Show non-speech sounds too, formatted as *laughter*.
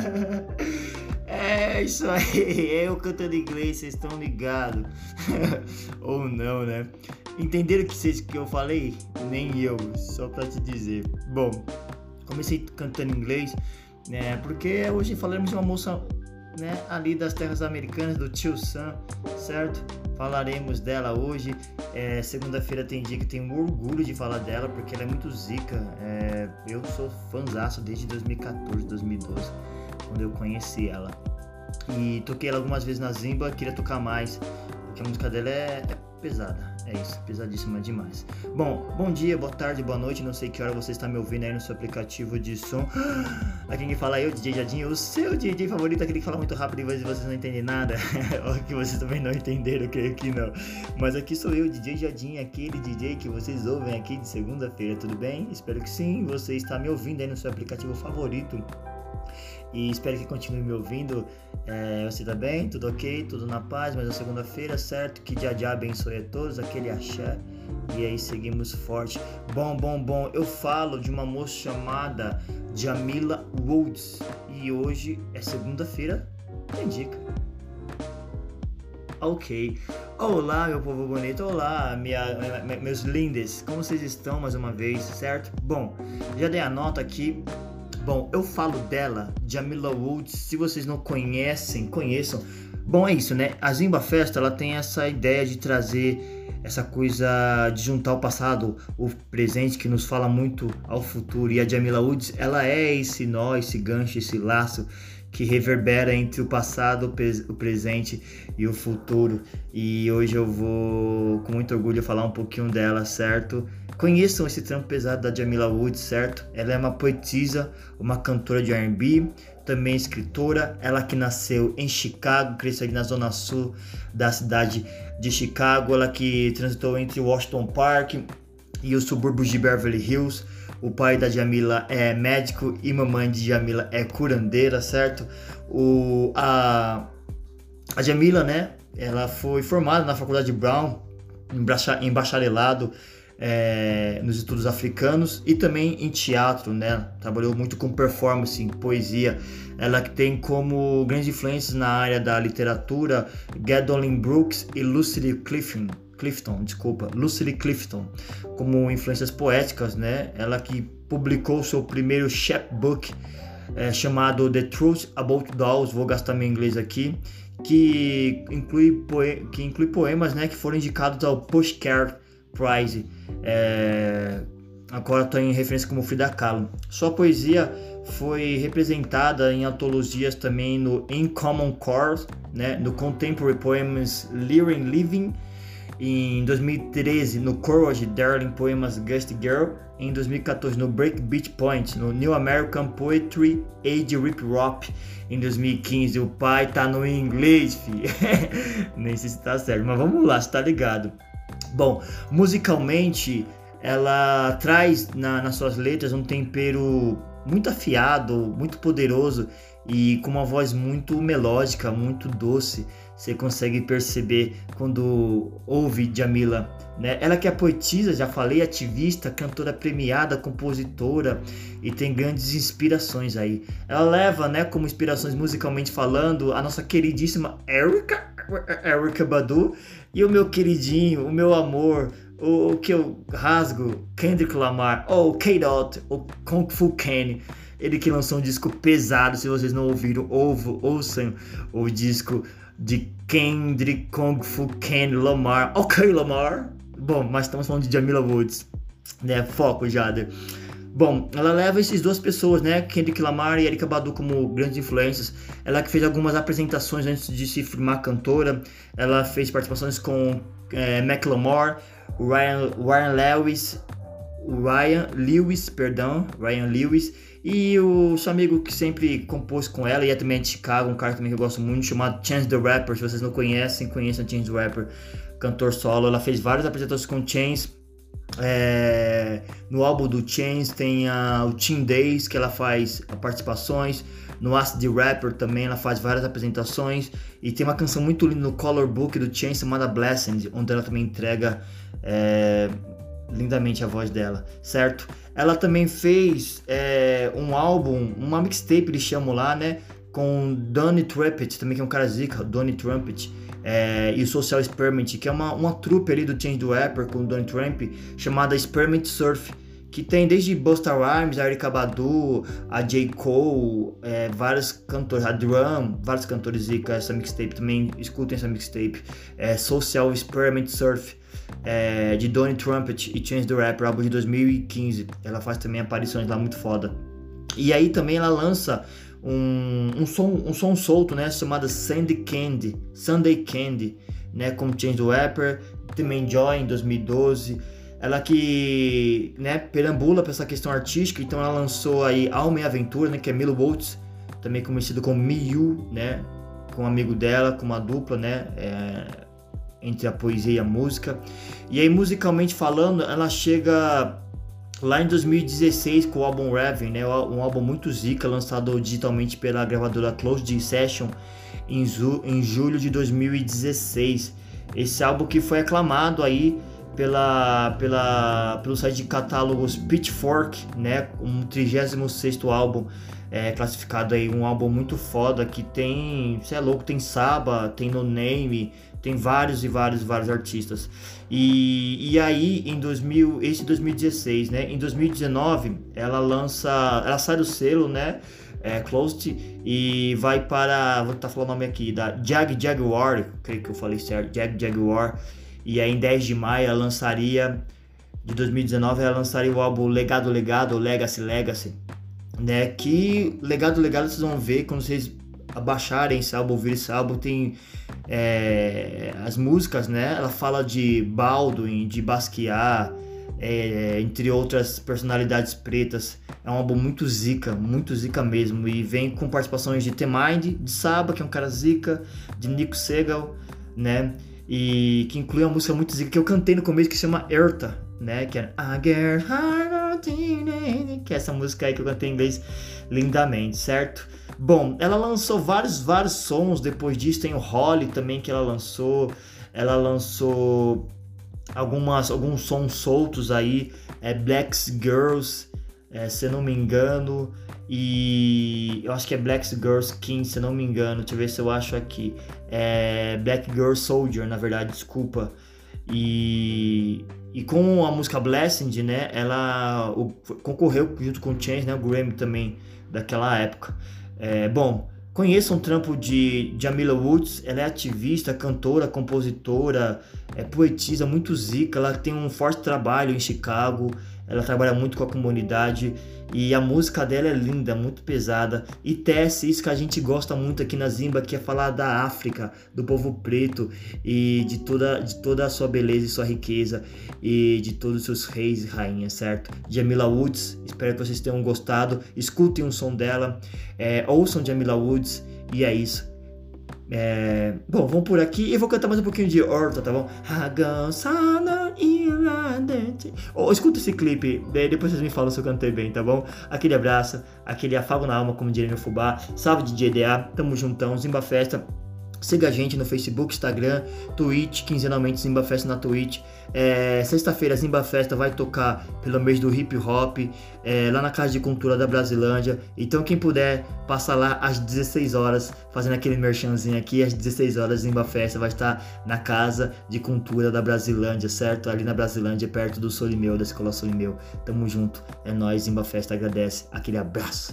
*laughs* É isso aí, eu cantando inglês, vocês estão ligados. *laughs* Ou não, né? Entenderam o que, que eu falei? Nem eu, só pra te dizer. Bom, comecei cantando inglês, né? Porque hoje falaremos de uma moça né, ali das terras americanas, do tio Sam, certo? Falaremos dela hoje. É, Segunda-feira tem dia que tenho orgulho de falar dela, porque ela é muito zica. É, eu sou fãzaço desde 2014, 2012, quando eu conheci ela. E toquei ela algumas vezes na Zimba, queria tocar mais, porque a música dela é, é pesada. É isso, pesadíssima demais. Bom, bom dia, boa tarde, boa noite. Não sei que hora você está me ouvindo aí no seu aplicativo de som. *gasps* Aqui quem fala é eu, DJ Jadinho, o seu DJ favorito, aquele que fala muito rápido e vocês não entendem nada. *laughs* Ou que vocês também não entenderam, creio que não. Mas aqui sou eu, DJ Jadinho, aquele DJ que vocês ouvem aqui de segunda-feira, tudo bem? Espero que sim. Você está me ouvindo aí no seu aplicativo favorito e espero que continue me ouvindo. É, você tá bem? Tudo ok? Tudo na paz? Mas é segunda-feira, certo? Que dia dia abençoe a todos, aquele axé. E aí seguimos forte. Bom, bom, bom. Eu falo de uma moça chamada Jamila Woods. E hoje é segunda-feira. Tem dica. Ok. Olá, meu povo bonito. Olá, minha, meus lindes. Como vocês estão mais uma vez, certo? Bom, já dei a nota aqui Bom, eu falo dela, Jamila Woods, se vocês não conhecem, conheçam. Bom, é isso, né? A Zimba Festa, ela tem essa ideia de trazer essa coisa de juntar o passado, o presente que nos fala muito ao futuro. E a Jamila Woods, ela é esse nó, esse gancho, esse laço que reverbera entre o passado, o presente e o futuro. E hoje eu vou, com muito orgulho, falar um pouquinho dela, certo? Conheçam esse trampo pesado da Jamila Woods, certo? Ela é uma poetisa, uma cantora de R&B, também escritora. Ela que nasceu em Chicago, cresceu ali na zona sul da cidade de Chicago. Ela que transitou entre Washington Park e os subúrbios de Beverly Hills. O pai da Jamila é médico e mamãe de Jamila é curandeira, certo? O, a, a Jamila, né? Ela foi formada na Faculdade Brown, em bacharelado é, nos estudos africanos e também em teatro, né? Trabalhou muito com performance, poesia. Ela tem como grandes influências na área da literatura Gwendolyn Brooks e Lucille Clifton. Clifton, desculpa, Lucille Clifton, como influências poéticas, né? Ela que publicou seu primeiro chapbook é, chamado The Truth About Dolls, vou gastar meu inglês aqui, que inclui, que inclui poemas, né, que foram indicados ao Pushcart Prize é, agora estou em referência como Frida Kahlo. Sua poesia foi representada em antologias também no In Common Core, né, no Contemporary Poems Lyric Living, em 2013 no Courage Darling Poemas Gust Girl, em 2014 no Break Beat Point, no New American Poetry Age Rip Rop, em 2015 o pai tá no inglês, fi. *laughs* Nem sei se tá certo, mas vamos lá, você tá ligado. Bom, musicalmente ela traz na, nas suas letras um tempero muito afiado, muito poderoso e com uma voz muito melódica, muito doce. Você consegue perceber quando ouve Jamila, né? Ela que é poetisa, já falei, ativista, cantora premiada, compositora e tem grandes inspirações aí. Ela leva, né, como inspirações musicalmente falando, a nossa queridíssima Erika, Erika Badu e o meu queridinho, o meu amor, o, o que eu rasgo, Kendrick Lamar, ou K-Dot, o Kung Fu Kenny. Ele que lançou um disco pesado, se vocês não ouviram, ouvo, ouçam o disco de Kendrick Kung Fu Kenny Lamar. Ok, Lamar. Bom, mas estamos falando de Jamila Woods, né? Foco, Jader. Bom, ela leva essas duas pessoas, né, Kendrick Lamar e Erika Badu como grandes influências. Ela que fez algumas apresentações antes de se firmar cantora. Ela fez participações com é, Macklemore, Ryan, Ryan Lewis, Ryan Lewis, perdão, Ryan Lewis e o seu amigo que sempre compôs com ela e é também de Chicago, um cara também que eu gosto muito chamado Chance the Rapper. Se vocês não conhecem, conheçam Chance the Rapper, cantor solo. Ela fez várias apresentações com Chance é, no álbum do Chains tem a, o Team Days, que ela faz participações. No Acid Rapper também ela faz várias apresentações. E tem uma canção muito linda no Color Book do Chains chamada Blessed, onde ela também entrega é, lindamente a voz dela, certo? Ela também fez é, um álbum, uma mixtape, eles chamam lá, né? Com Donny Trumpet, também que é um cara zica, Donny Trumpet, é, e o Social Experiment, que é uma, uma trupe ali do Change the Rapper com Donny Trump, chamada Experiment Surf, que tem desde Busta Rhymes, a Erykah Badu, a J. Cole, é, vários cantores, a Drum, vários cantores zica essa mixtape também, escutem essa mixtape, é, Social Experiment Surf, é, de Donny Trumpet e Chance the Rapper, álbum de 2015. Ela faz também aparições lá muito foda. E aí também ela lança um, um, som, um som solto, né, chamado Sandy Candy, Sunday Candy, né, com Change the Rapper, também Joy em 2012. Ela que, né, perambula para essa questão artística, então ela lançou aí Alma e Aventura, né, que é Milo Boltz, também conhecido como Miyu, né, com um amigo dela, com uma dupla, né, é, entre a poesia e a música. E aí, musicalmente falando, ela chega lá em 2016 com o álbum Raven, né? Um álbum muito zica, lançado digitalmente pela gravadora Closed Session em, em julho de 2016. Esse álbum que foi aclamado aí pela, pela, pelo site de catálogos Pitchfork, né? Um 36 álbum é, classificado aí, um álbum muito foda que tem, você é louco, tem Saba, tem No Name, tem vários e vários vários artistas. E, e aí em 2000, esse 2016, né? Em 2019 ela lança, ela sai do selo, né? É, Closed e vai para, vou tentar falar o nome aqui, da Jag Jaguar, creio que eu falei certo, Jag Jaguar. E aí em 10 de maio ela lançaria de 2019 ela lançaria o álbum Legado Legado, Legacy Legacy, né? Que Legado Legado vocês vão ver quando vocês abaixarem álbum, ouvir álbum, tem é, as músicas, né? Ela fala de Baldwin, de Basquiat, é, entre outras personalidades pretas. É um álbum muito zica, muito zica mesmo. E vem com participações de T-Mind, de Saba, que é um cara zica, de Nico Segal, né? E que inclui uma música muito zica que eu cantei no começo que se chama Erta, né? Que é I get que é essa música aí que eu cantei em inglês lindamente, certo? Bom, ela lançou vários, vários sons depois disso. Tem o Holly também que ela lançou. Ela lançou algumas, alguns sons soltos aí. É Blacks Girls, é, se não me engano. E eu acho que é Black Girls King, se não me engano. Deixa eu ver se eu acho aqui. É Black Girl Soldier, na verdade, desculpa. E, e com a música Blessing, né? Ela o, concorreu junto com o Chance, né? O Grammy também daquela época. É, bom, conheçam o trampo de Jamila Woods, ela é ativista, cantora, compositora, é poetisa, muito zica, ela tem um forte trabalho em Chicago, ela trabalha muito com a comunidade e a música dela é linda, muito pesada e tece isso que a gente gosta muito aqui na Zimba, que é falar da África, do povo preto e de toda, de toda a sua beleza e sua riqueza e de todos os seus reis e rainhas, certo? Jamila Woods, espero que vocês tenham gostado. Escutem o som dela, é, ouçam Jamila Woods e é isso. É... Bom, vamos por aqui e vou cantar mais um pouquinho de Horta, tá bom? Oh, escuta esse clipe, depois vocês me falam se eu cantei bem, tá bom? Aquele abraço, aquele afago na alma, como diria meu fubá. Salve de GDA, tamo juntão, Zimba Festa. Siga a gente no Facebook, Instagram, Twitch, quinzenalmente Zimba Festa na Twitch. É, Sexta-feira Zimba Festa vai tocar pelo mês do hip hop é, lá na Casa de Cultura da Brasilândia. Então quem puder passa lá às 16 horas fazendo aquele merchanzinho aqui. Às 16 horas Zimba Festa vai estar na Casa de Cultura da Brasilândia, certo? Ali na Brasilândia, perto do Solimeu, da Escola Solimeu. Tamo junto. É nóis, Zimba Festa agradece. Aquele abraço.